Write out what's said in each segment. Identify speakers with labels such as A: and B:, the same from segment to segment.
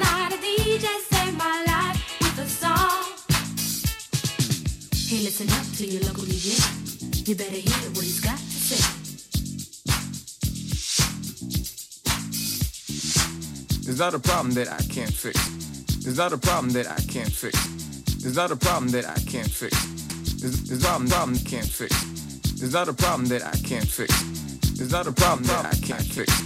A: not a DJ saved my life with a song. Hey, listen up to your local DJ. You better hear what he's got to say.
B: Is that a problem that I can't fix. There's not a problem that I can't fix. There's not a problem that I can't fix. There's, there's not a problem that I can't fix. There's not a problem that I can't fix.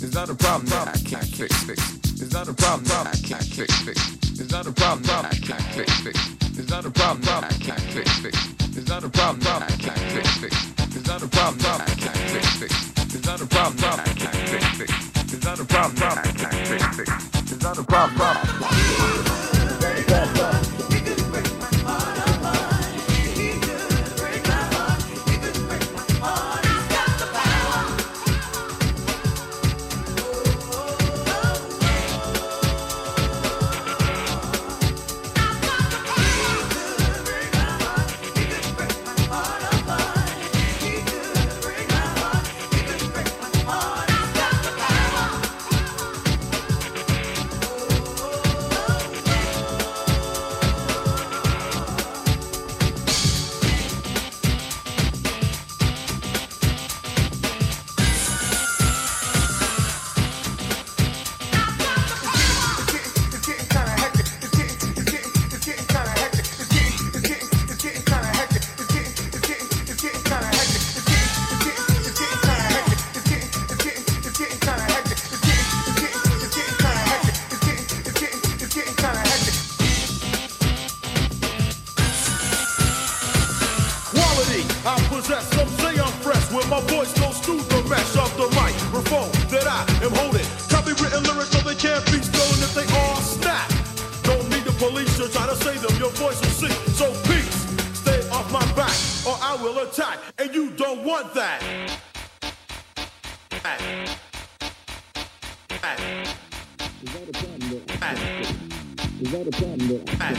B: There's not a problem that I can't fix. fix. There's not a problem that I can't fix. fix. There's not a problem that I can't fix. fix. There's not a problem that I can't fix. fix. There's not a problem that I can't fix. fix. There's not a problem that I can't fix. fix. There's not a problem that I can't fix. fix. There's not a problem that I can't fix. fix. It's not a problem. It's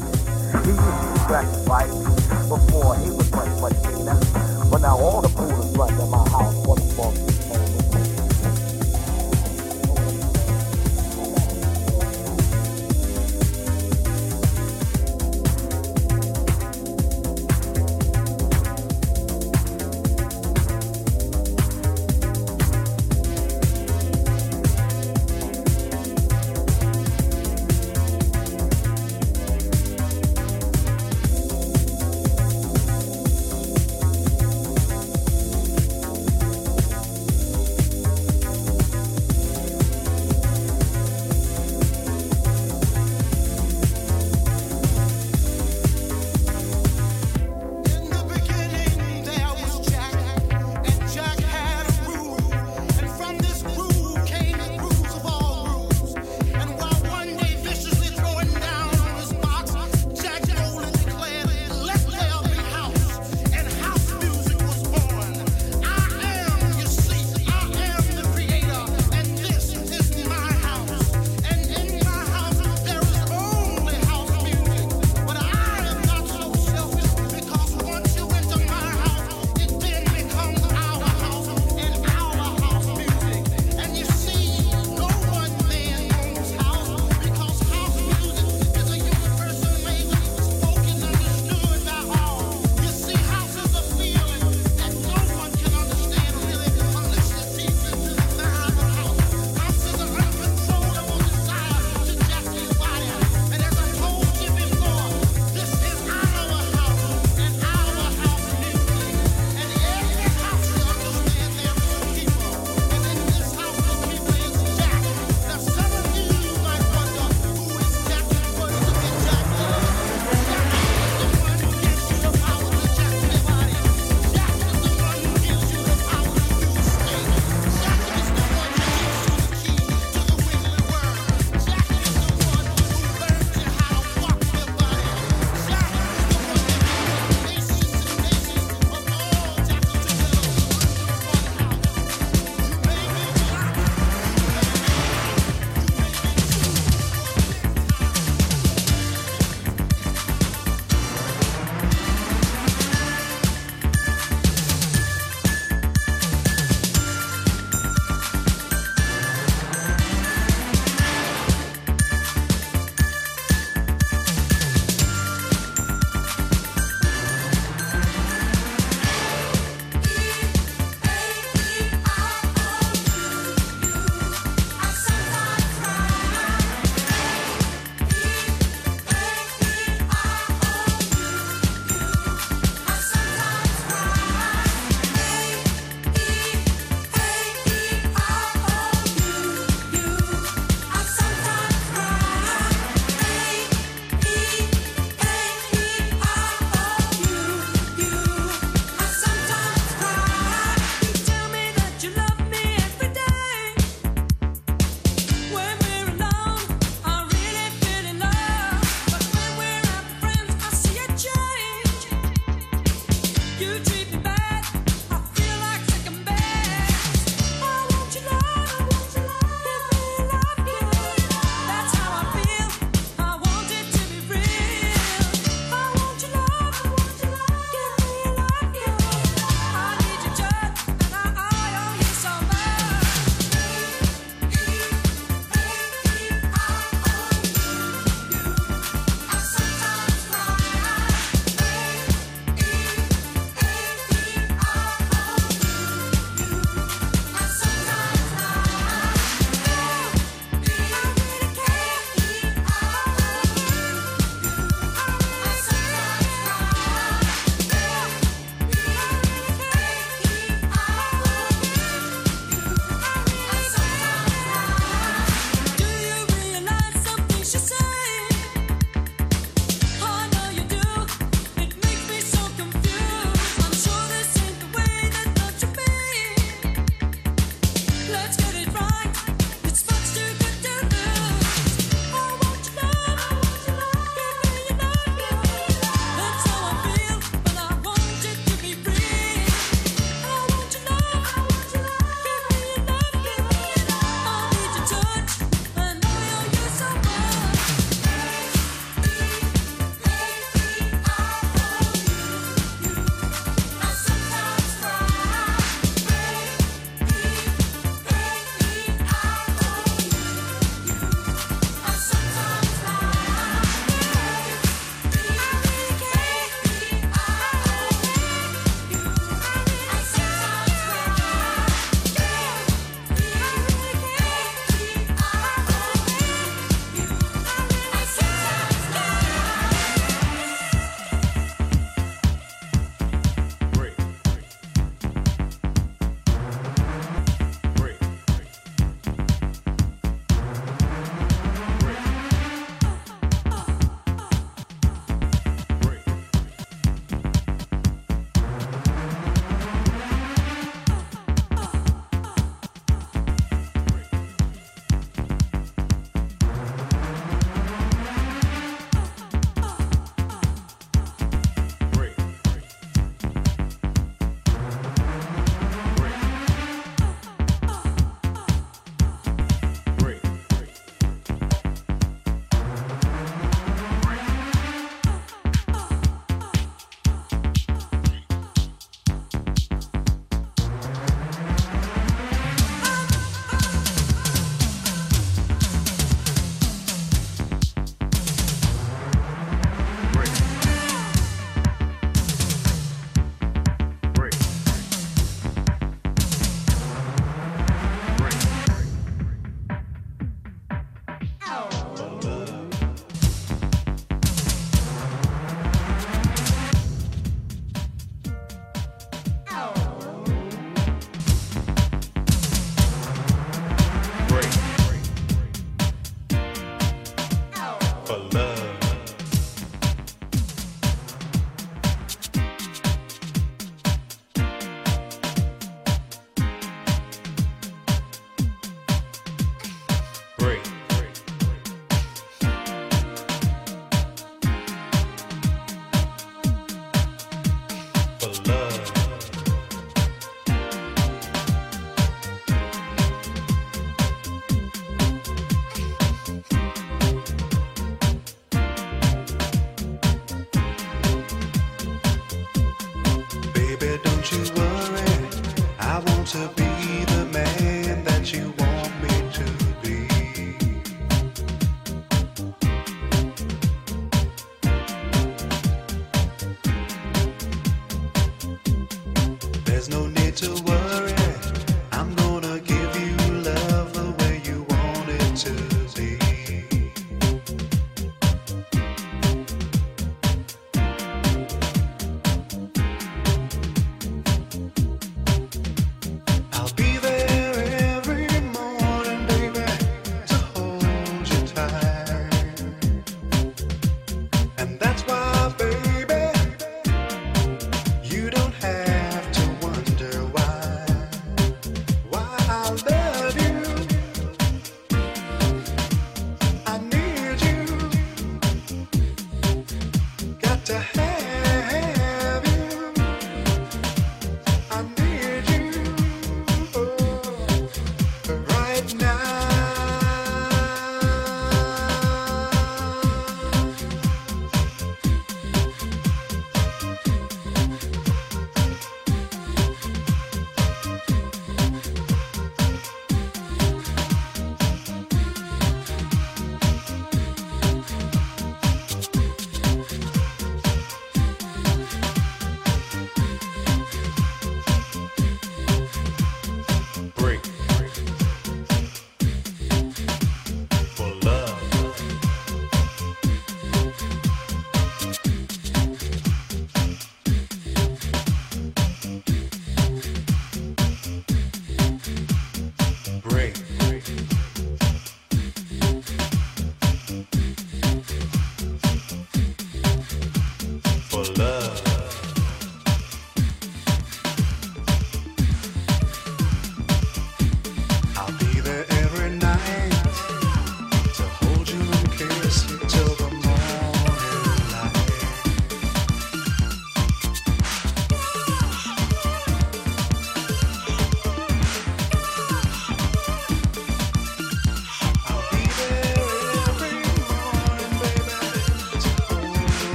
C: Murray. He used to crack scratch fights before he was much, much meaner. But now all the coolers is running in my house for the ball.